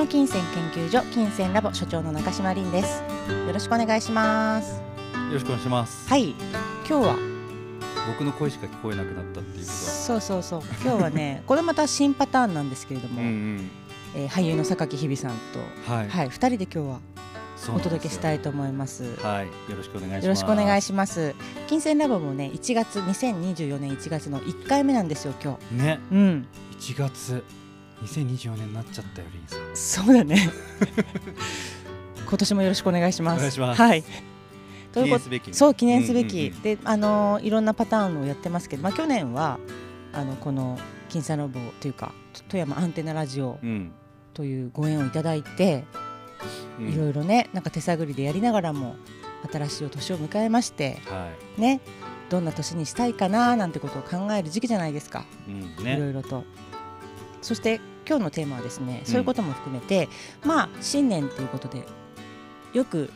心の金銭研究所金銭ラボ所長の中島凛ですよろしくお願いしますよろしくお願いします。はい今日は？僕の声しか聞こえなくなったっていうこそうそうそう今日はね これまた新パターンなんですけれどと。も、んえー俳優の榊日比さんとはい。はい二人で今日はお届けしたいと思いますはい。よろしくお願いします。よろしくお願いしします金銭ラボもね1月2024年1月の1回目なんですよ今ます。ね。日うん1月2024年になっちゃったよリンさん。そうだね 今年もよろしくお願いしますお願いしますはいと記いうこと念すべきね。そう記念すべき、うんうんうんであのーいろんなパターンをやってますけど、まあ、去年はあのこの金サラボというか富山アンテナラジオうん。というご縁をいただいて、うんいろいろねなんか手探りでやりながらも新しいお年を迎えましてはねどんな年にしたいかななんてことを考える時期じゃないですか、い。うんいろね。いろと。そして今日のテーマはですね、そういうことも含めてまあ新年ということでよく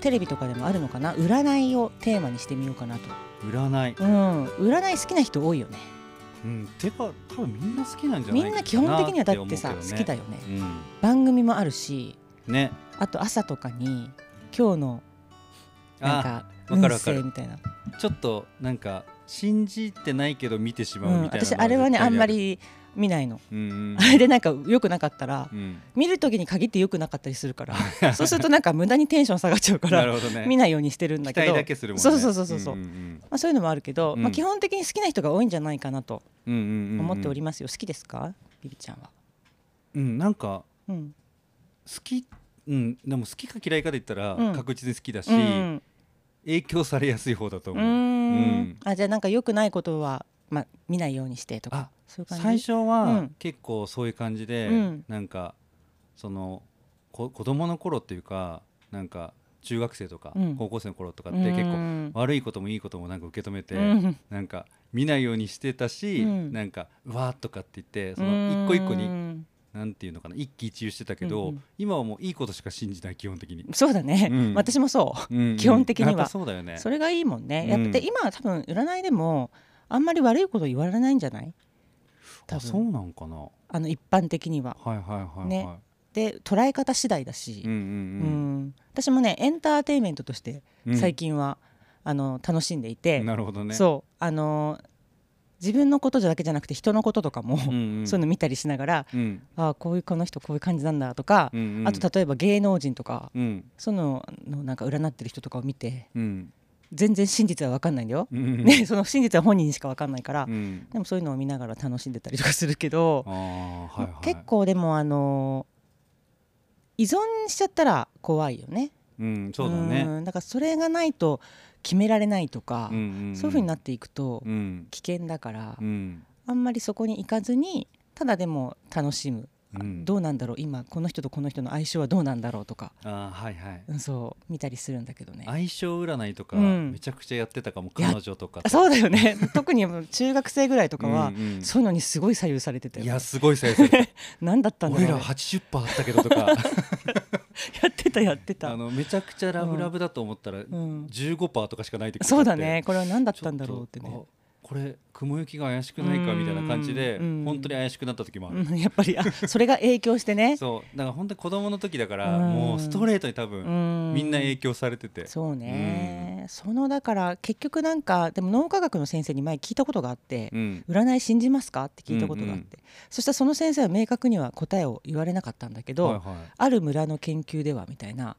テレビとかでもあるのかな占いをテーマにしてみようかなと。占い。うん、占い好きな人多いよね。うん。てか多分みんな好きなんじゃないみんな基本的にはだってさ、思うけど好きだよね。ね。番組もあるし、うん。ね。あと朝とかに今日のなんあ、かわ運勢みたいな。ちょっとなんか信じてないけど見てしまう、うんみたいなの私あれはねあんま絶り見ないの。うんうんあれ でなんか良くなかったらう。ん。見る時に限って良くなかったりするから、そうするとなんか無駄にテンション下がっちゃうからね。見ないようにしてるんだ期待けど。だけするもんね。そうそうそうそうそうんんまあそういうのもあるけど、うんまあ基本的に好きな人が多いんじゃないかなとうんうんうんうん思っておりますよ。好きですか、ビビちゃんは。うん、なんかうん。好き、うん、でも好きか嫌いかで言ったらうん確実に好きだし、うん影響されやすい方だとう思う。んんあじゃあなんか良くないことはまあ見ないようにしてとか最初は、うん。結構そういう感じで、うん。なんかそのこ子供の頃っていうかなんか中学生とか、うん。高校生の頃とかって結構構悪いこともいいこともなんか受け止めて、うん。なんか見ないようにしてたし、うん。なんかうわーとかって言ってその一個一個にうんなんていうのかな一喜一憂してたけど、うんうん。今はもういいことしか信じない基本的に。そうだね、うん。私もそう、うんうん。基本的には。そうだよね。それがいいもんね、うん。やっぱで今は多分占いでもあんまり悪いこと言われないんじゃない？多あそう分なんかな。はいあの一般的にははいはいはい。ねで捉え方次第だしうん、うんうん私もねエンターテインメントとしてうん。最近は、あの楽しんでいて、なるほどね。そうあの自分のことだけじゃなくて人のこととかも、うんうん。そういうの見たりしながら、うんああこういうこの人こういう感じなんだとか、うんうん。あと例えば芸能人とか、うんそういうののなんか占ってる人とかを見てうん全然真実は分かんないんだよ、うんうん。ね、その真実は本人にしか分かんないから、うん。でもそういうのを見ながら楽しんでたりとかするけど、はいはい。結。構でもあの依存しちゃったら怖いよねうんそうだね。んだからそれがないと決められないとか、うんうんんそういうふうになっていくとうん危険だから、うんあんまりそこに行かずにただでも楽しむ、どうなんだろう？今この人とこの人の相性はどうなんだろうとか、あーはいはい。うんそう見たりするんだけどね。相性占いとかうん。めちゃくちゃやってたかもや彼女とかあ。そうだよね。特に中学生ぐらいとかは、そういうのにすごい左右されてたよ、いやすごい再生。何だったんだろ俺らうね80%あったけどとか。やってたやってた。あのめちゃくちゃラブラブだと思ったらうん、15%とかしかない時とかそうだね。これは何だったんだろうってね。あこれ雲行きが怪しくないかみたいな感じでうん本当に怪しくなった時もある、うん、やっぱりあそれが影響してね。そう。だから本当に子供の時だからうん。もうストレートに多分うん。みんな影響されてて。そうね、そのだから結局なんかでも脳科学の先生に前聞いたことがあって、うん。占い信じますかって聞いたことがあって、うんうん。そしたらその先生は明確には答えを言われなかったんだけど、はいはい。ある村の研究ではみたいな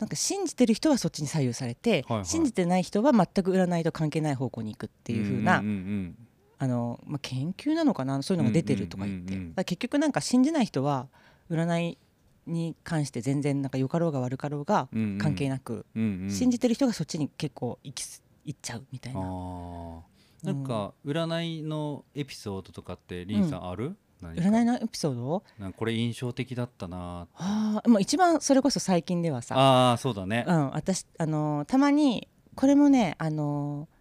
なんか信じてる人はそっちに左右されて、はいはい。信じてない人は全く占いと関係ない方向に行くっていう風な、んんあのまあ、研究なのかな？そういうのが出てるとか言って、結局なんか信じない人は占いに関して全然なんか良かろうが悪かろうがうんうん。関係なく、うんうん。信じてる人がそっちに結構行きす行っちゃうみたいな。なんか占いのエピソードとかってリンさんある、何か。占いのエピソード？これ印象的だったなああ、まあ、一番それこそ最近ではさ、あそうだね。うん、私あのーたまにこれもねあのー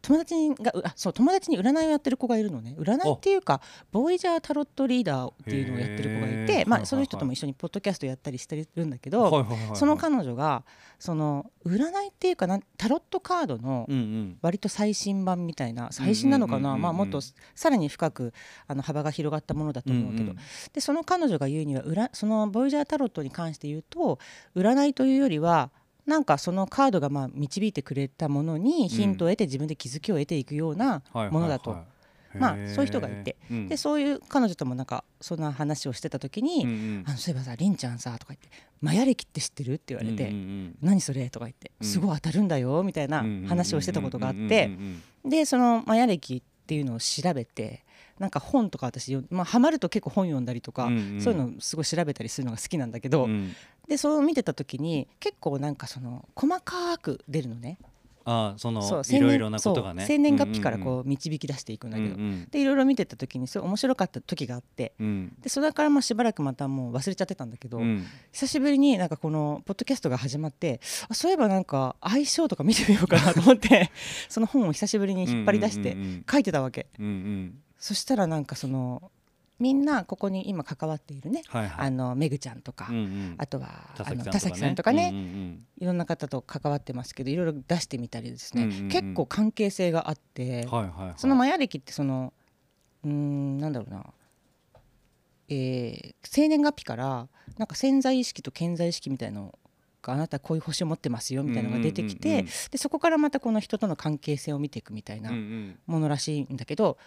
友達がうあそう友達に占いをやってる子がいるのね。占いっていうかボイジャータロットリーダーっていうのをやってる子がいて、まあ、その人とも一緒にポッドキャストやったりしてるんだけど、はいはいはいはい。その彼女がその占いっていうかなんタロットカードの割と最新版みたいな最新なのかな。まあもっとさらに深くあの幅が広がったものだと思うけど、うんうんでその彼女が言うには裏そのボイジャータロットに関して言うと占いというよりはなんかそのカードがまあ導いてくれたものにヒントを得て自分で気づきを得ていくようなはいものだと。まあそういう人がいて、うん。でそういう彼女ともなんかそんな話をしてた時に「うんうん。あのそういえばさりんちゃんさ」とか言って「マヤ歴って知ってる?」って言われて「うんうん何それ?」とか言って「うん。すごい当たるんだよ」みたいなうん話をしてたことがあっうんてうんうんでそのマヤ歴っていうのを調べてなんか本とか私よまあハマると結構本読んだりとか、うんうん。そういうのすごい調べたりするのが好きなんだけど、うん。でそう見てた時に結構なんかその細かく出るのね。あそのそういろいろなことがね。そう生年月日からこうう導き出していくんだんけど、うんでいろいろ見てた時にすごい面白かった時があってうん。でそれからまあしばらくまたもう忘れちゃってたんだけど、うん。久しぶりになんかこのポッドキャストが始まってあそういえばなんか相性とか見てみようかなと思って その本を久しぶりに引っ張り出してうんうん。書いてたわけ、うんうんそしたらなんかそのみんなここに今関わっているね、はいはい。あのめぐちゃんとか、うんうん。あとは田あの田崎崎さんとかね、うんうんいろんな方と関わってますけどいろいろ出してみたりですね、うんうんうん。結構関係性があって、うんはいはいはい。そのマヤ歴ってそのうーんなんだろうな、えー生年月日からなんか潜在意識と潜在意識みたいのがあなたこういう星を持ってますよみたいなのが出てきて、うんうんうんうん。でそこからまたこの人との関係性を見ていくみたいなうんうん。ものらしいんだけど、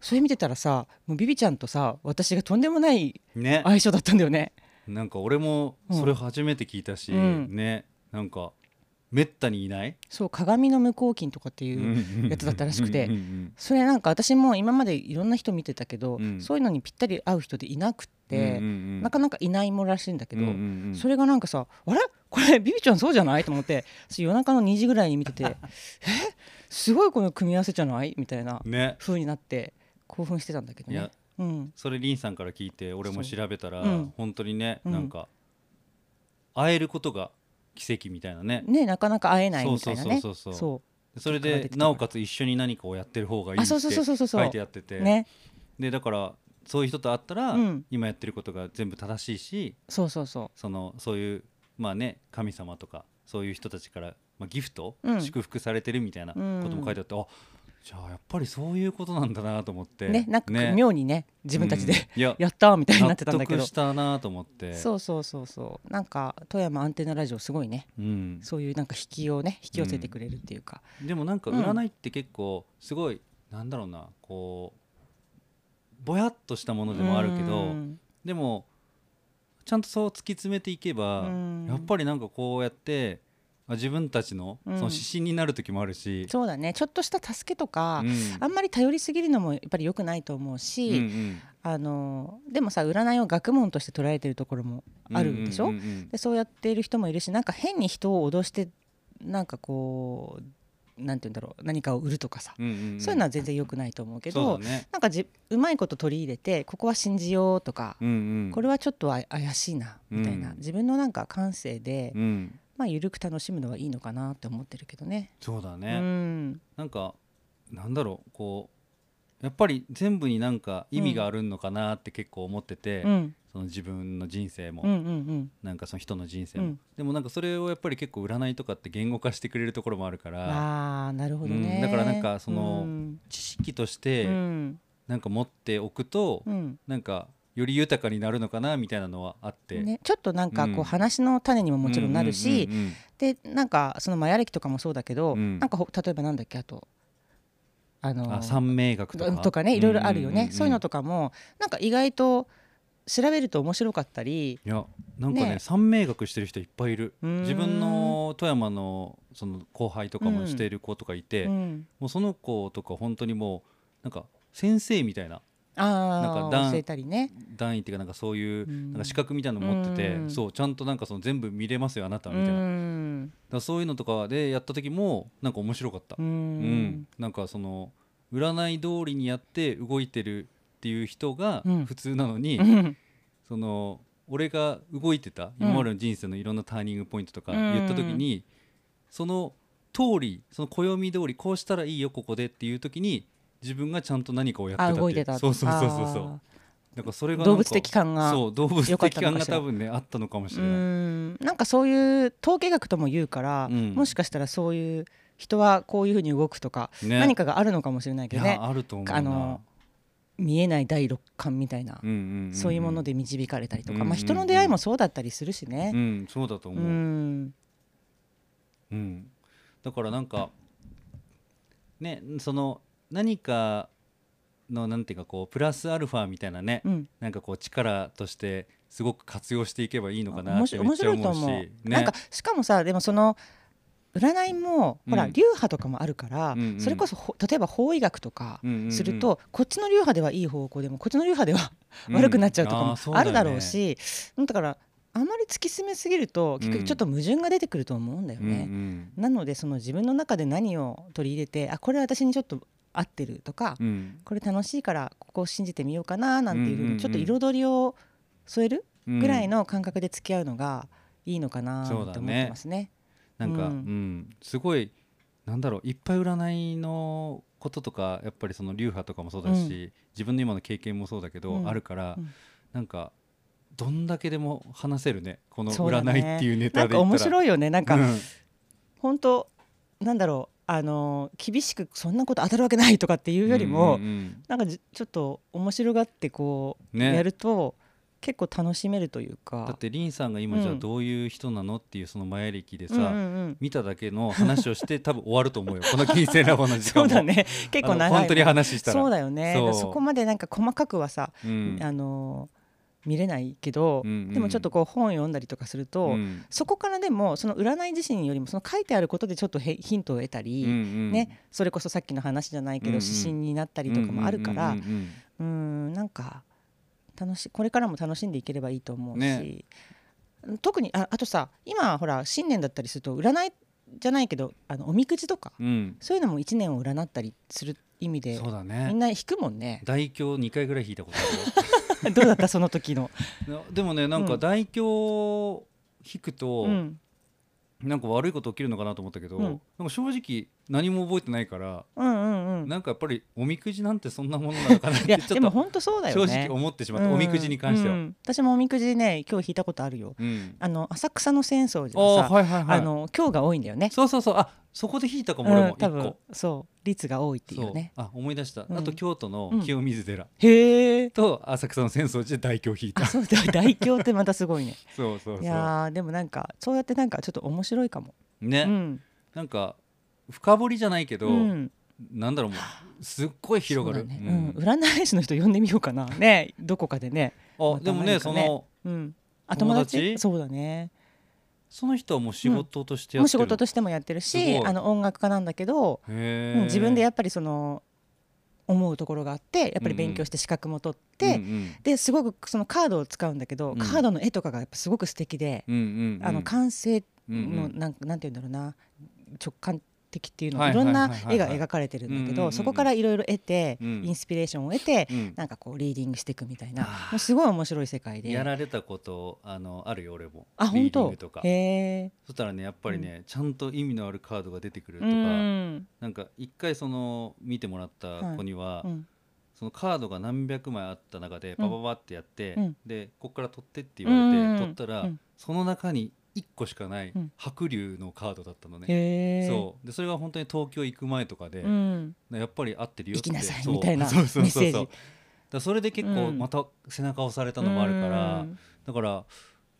それ見てたらさもうビビちゃんとさ私がとんでもないね。相性だったんだよね。なんか俺もそれ初めて聞いたしうん。ね。なんかめったにいない。そう鏡の無効筋とかっていうやつだったらしくてそれなんか私も今までいろんな人見てたけど、うんそういうのにぴったり合う人でいなくって、うんうんうんなかなかいないものらしいんだけど、うんうんうんそれがなんかさあれこれビビちゃんそうじゃないと思って私夜中の2時ぐらいに見ててえすごいこの組み合わせじゃないみたいなね風になって興奮してたんだけどね。いや。うん、それリンさんから聞いて俺も調べたらそううん。本当にねうん。なんか会えることが奇跡みたいなね。ねなかなか会えないみたいなね。そうそうそうそうそそれでなおかつ一緒に何かをやってる方がいいってあそうそうそうそうそう。書いてあってて。うね。でだからそういう人と会ったらうん。今やってることが全部正しいしそうそうそそのそういうまあね神様とかそういう人たちから、まあ、ギフト、うん。祝福されてるみたいなことも書いてあって、あじゃあやっぱりそういうことなんだなと思って。うねなんか妙にね自分たちで、うん。いや やったーみたいになってたんだ納けど。得したなと思って。そうそうそうそう。なんか富山アンテナラジオすごいね。うん、そういうなんか引きをね引き寄せてくれるっていうか、でもなんかうん。占いって結構すごい、なんだろうなこうぼやっとしたものでもあるけど、うん。でもちゃんとそう突き詰めていけば、うん。やっぱりなんかこうやってまあ自分たちのそうん。の指針になる時もあるし、そうだね。ちょっとした助けとか、うん。あんまり頼りすぎるのもやっぱり良くないと思うし、うんうんあのでもさ占いを学問として捉えてるところもあるでしょ、うんうんうんでそうやっている人もいるしなんか変に人を脅してなんかこうなんて言うんだろう何かを売るとかさ、うんうんうん。そういうのは全然良くないと思うけどね、なんかじうまいこと取り入れてここは信じようとか、うんうん、これはちょっとあ怪しいなみたいな、うん。自分のなんか感性で、うん、まあ緩く楽しむのはいいのかなって思ってるけどね。うそうだね、ん。なんかなんだろう。こうやっぱり全部になんか意味があるのかなって結構思ってて、うん。その自分の人生も、うんうんなんかその人の人生も、うん。でもなんかそれをやっぱり結構占いとかって言語化してくれるところもあるかうんらああなるほどね、うん。だからなんかそのうん。知識としうてん。なんか持っておくと、うん。なんかより豊かになるのかなみたいなのはあって、ね、ちょっとなんかこう話の種にももちろんなるし、うんうんうんでなんかそのマヤ歴とかもそうだけど、うん。なんかほ例えばなんだっけあとあの三名学とか。ねいろいろあるよね、んんんそういうのとかもなんか意外と調べると面白かったりいやなんかねね。三名学してる人いっぱいいる。自分の富山のその後輩とかもしている子とかいて、うん、もうその子とか本当にもうなんか先生みたいなあなんか段あ教えたりね。段位っていうかなんかそういううん。なんか資格みたいなの持ってて、うん。そうちゃんとなんかその全部見れますよあなたうみたいな、だかんらそういうのとかでやった時もなんか面白かった、ううん。んなんかその占い通りにやって動いてるっていう人がうん。普通なのに、うん。その俺が動いてた今までの人生のいろんなターニングポイントとか言った時に、その通りその暦通りこうしたらいいよここでっていう時に自分がちゃんと何かをやってたって動いてたそうそうそうそうそう。あなんかそれが動物的感がそう動物的感が多分ねあったのかもしうれない、ん。なんかそういう統計学とも言うから、うん。もしかしたらそういう人はこういうふうに動くとか、ね。何かがあるのかもしれないいけどね。やあると思うな。あの見えない第六感みたいな、うんうんうんん。そういうもので導かれたりとか、うんうんうんまあ、人の出会いもそうだったりするしね。うんそうだとう。思う、ん。うん、だからなんかねその何かのなんていうかこうプラスアルファみたいなね、うん。なんかこう力としてすごく活用していけばいいのかなってめっちゃ思う、し、ね、なんかしかもさでもその占いも、ほらうん流派とかもあるから、うんうん。それこそほ例えば法医学とかすると、こっちの流派ではいい方向でもこっちの流派では悪くなっちゃうとかもあるだろうし、うんだからあまり突き詰めすぎると結うん。局ちょっと矛盾が出てくると思うんだようんうね。ん。なのでその自分の中で何を取り入れてあこれ私にちょっと合ってるとか、うん。これ楽しいからここを信じてみようかななんていうふうにちょっと彩りを添えるうん。ぐらいの感覚で付き合うのがいいのかなと思ってますね。なんか、ううん。んすごいなんだろういっぱい占いのこととかやっぱりその流派とかもそうだし、自分の今の経験もそうだけど、うん。あるから、うん。なんかどんだけでも話せるねこの占いっていうネタで言ったら。面白いよね。なんか、うん。本当なんだろうあの厳しくそんなこと当たるわけないとかっていうよりも、うんうんなんかじちょっと面白がってこう、ね。やると結構楽しめるというか。だってリンさんが今うんじゃあどういう人なのっていうその前歴でさ、うんうんうん。見ただけの話をして 多分終わると思うよ。この金星ラボの時間も。そうだね。結構長いあの本当に話したら。そうだよね。そこまでなんか細かくはさ、うん。あの見れないけど、うんうん。でもちょっとこう本読んだりとかすると、うん。そこからでもその占い自身よりもその書いてあることでちょっとへヒントを得たり、うんうん。ね、それこそさっきの話じゃないけど、指針になったりとかもあるから、うんなんか楽しこれからも楽しんでいければいいと思うし、ね。特にああとさ今ほら新年だったりすると占いじゃないけどあのおみくじとかうん。そういうのも1年を占ったりする意味でそうだみんねな引くもんね。大凶2回ぐらい引いたことあ どうだったその時の？でもねなんうん。か大凶引くと、うん。なんか悪いこと起きるのかなと思ったけど、うん。なんか正直何も覚えてないから、うんうんうん。なんかやっぱりおみくじなんてそんなものなのかなってちょっとでも本当そうだよ正ね直思ってしまった、おみくじに関しては。うん。うん私もおみくじね今日引いたことあるよ。うん。あの浅草の浅草あ寺はさーはいはいはい。あの今日が多いんだよね。そうそうそう。あそこで引いたかも俺もうん多分そう率が多いっていうね。あ思い出した、うん。あと京都の清水寺。へえ。と浅草の浅草寺で大凶引いた。あそうだ大凶ってまたすごいね。そうそうそう。いやーでもなんかそうやってなんかちょっと面白いかも。ね、うん。なんか深掘りじゃないけど、うん。なんだろうもうすっごい広がる、ね。うん。うん。占い師の人呼んでみようかな。ね。どこかでね。あまたでもねそのうん。あ友達？そうだねその人はもう仕事としてやもう仕ってる事としてもやってるしあの音楽家なんだけど、自分でやっぱりその思うところがあってやっぱり勉強して資格も取って、うんですごくそのカードを使うんだけど、うん。カードの絵とかがやっぱすごく素敵で、うんうんうん。うんあの感性うんうん。のなんなんて言うんだろうな直感的っていうのはいはいいろんなはい。はいはい絵が描かれてるんだけうんうんうんうん。どそこからいろいろ得てうん。インスピレーションを得てうん。なんかこうリーディングしていくみたいな。もうすごい面白い世界で。やられたことあのあるよ俺もあ本リーディン当グとか。へえそしたらねやっぱりね、ちゃんと意味のあるカードが出てくるとうか、ん。なんか一回その見てもらった子には、うん。そのカードが何百枚あった中でパパパってやって、うん。でここから取ってって言われて、うん。取ったら、うん。その中に1個しかないうん。白龍のカードだったのね、へえそう。でそれが本当に東京行く前とかで、うん。やっぱり合ってるよって。行きなさいそう。みたいなそうそうそうそう。メッセージ。だそれで結構うん。また背中押されたのもあるから、うん。だから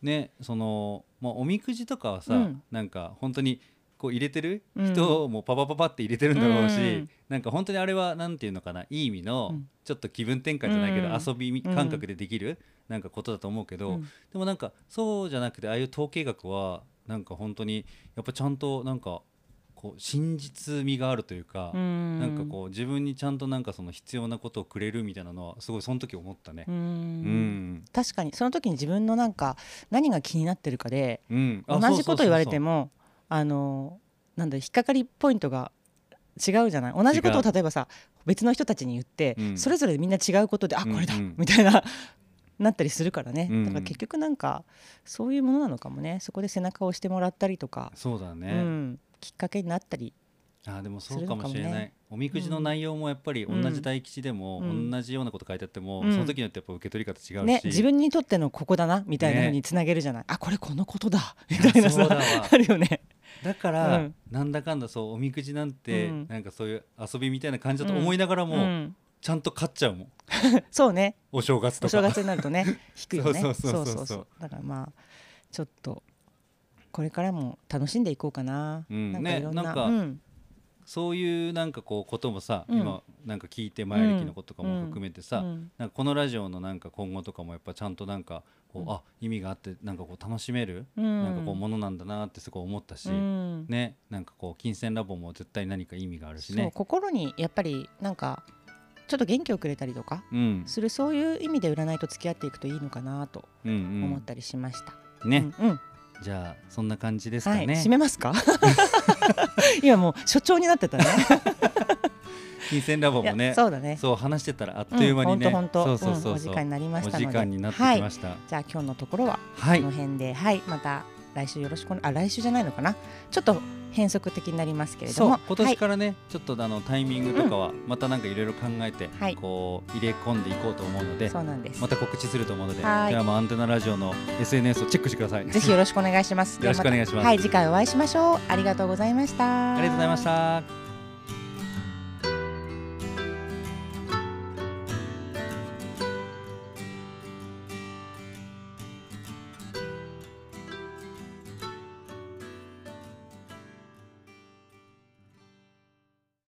ねその、まあ、おみくじとかはさ、うん。なんか本当にこう入れてる？うん。人もパパパパって入れてるんだろうし、うん。なんか本当にあれはなんていうのかないい意味の、うんちょっと気分転換じゃないけど、うん。遊び感覚でできる、なんかことだと思うけど、うん。でもなんかそうじゃなくてああいう統計学はなんか本当にやっぱちゃんとなんかこう真実味があるというか、うん。なんかこう自分にちゃんとなんかその必要なことをくれるみたいなのはすごいその時思ったね。う。うん。ん、確かに。その時に自分のなんか何が気になってるかでうん、あ同じこと言われてももあのなんだ引っかかりポイントが違うじゃない？同じことを例えばさ別の人たちに言って、うん。それぞれみんな違うことであこれだ、うん。うんみたいななったりするからね、うんだから結局なんかそういうものなのかもね。そこで背中を押してもらったりとか、そうだね、うん、きっかけになったりあーでもそうかもしれない、ねおみくじの内容もやっぱりうん。同じ大吉でもうん。同じようなこと書いてあっても、うん。その時によってやっぱ受け取り方違うし、ね自分にとってのここだなみたいなねふうにつなげるじゃない、あこれこのことだみたいなさ あるよねだから、うん。なんだかんだそうおみくじなんて、うん。なんかそういう遊びみたいな感じだと思いながらも、うん。ちゃんと勝っちゃうもん。そうね。お正月とか。お正月になるとね引くよね。そうそうそうそう。だからまあちょっとこれからも楽しんでいこうかな、うん。なんかいろんな,、ねなんかうん。そういうなんかこうこともさ、うん。今なんか聞いて前歴のこととかも含めてさ、うん。なんかこのラジオのなんか今後とかもやっぱちゃんとなんかこう、うん。あ意味があってなんかこう楽しめる、うん。なんかこうものなんだなってすごい思ったし、うん。ねなんかこう金銭ラボも絶対何か意味があるしね。心にやっぱりなんかちょっと元気をくれたりとかうん。するそういう意味で占いと付き合っていくといいのかなとうん思ったりしました、うん、ね、うんうん。じゃあそんな感じですかはいね。締めますか？今もう所長になってたね金銭ラボもねそうだね。そう話してたらあっという間にね、うん、ほんとほんと。そうそうそうう。んお時間になりましたので。お時間になってきました。じゃあ今日のところははい、この辺で、はい、また来週よろしくおあ来週じゃないのかな。ちょっと変則的になりますけれども。今はい年からね、ちょっとあのタイミングとかはまたなんかいろいろ考えて、はい。こう入れ込んでいこうと思うので、そうなんです、また告知すると思うので、じはい。ゃあもうアンテナラジオの SNS をチェックしてください。ぜひよろしくお願いします。よろしくお願いします。はい次回お会いしましょう。ありがとうございました。ありがとうございました。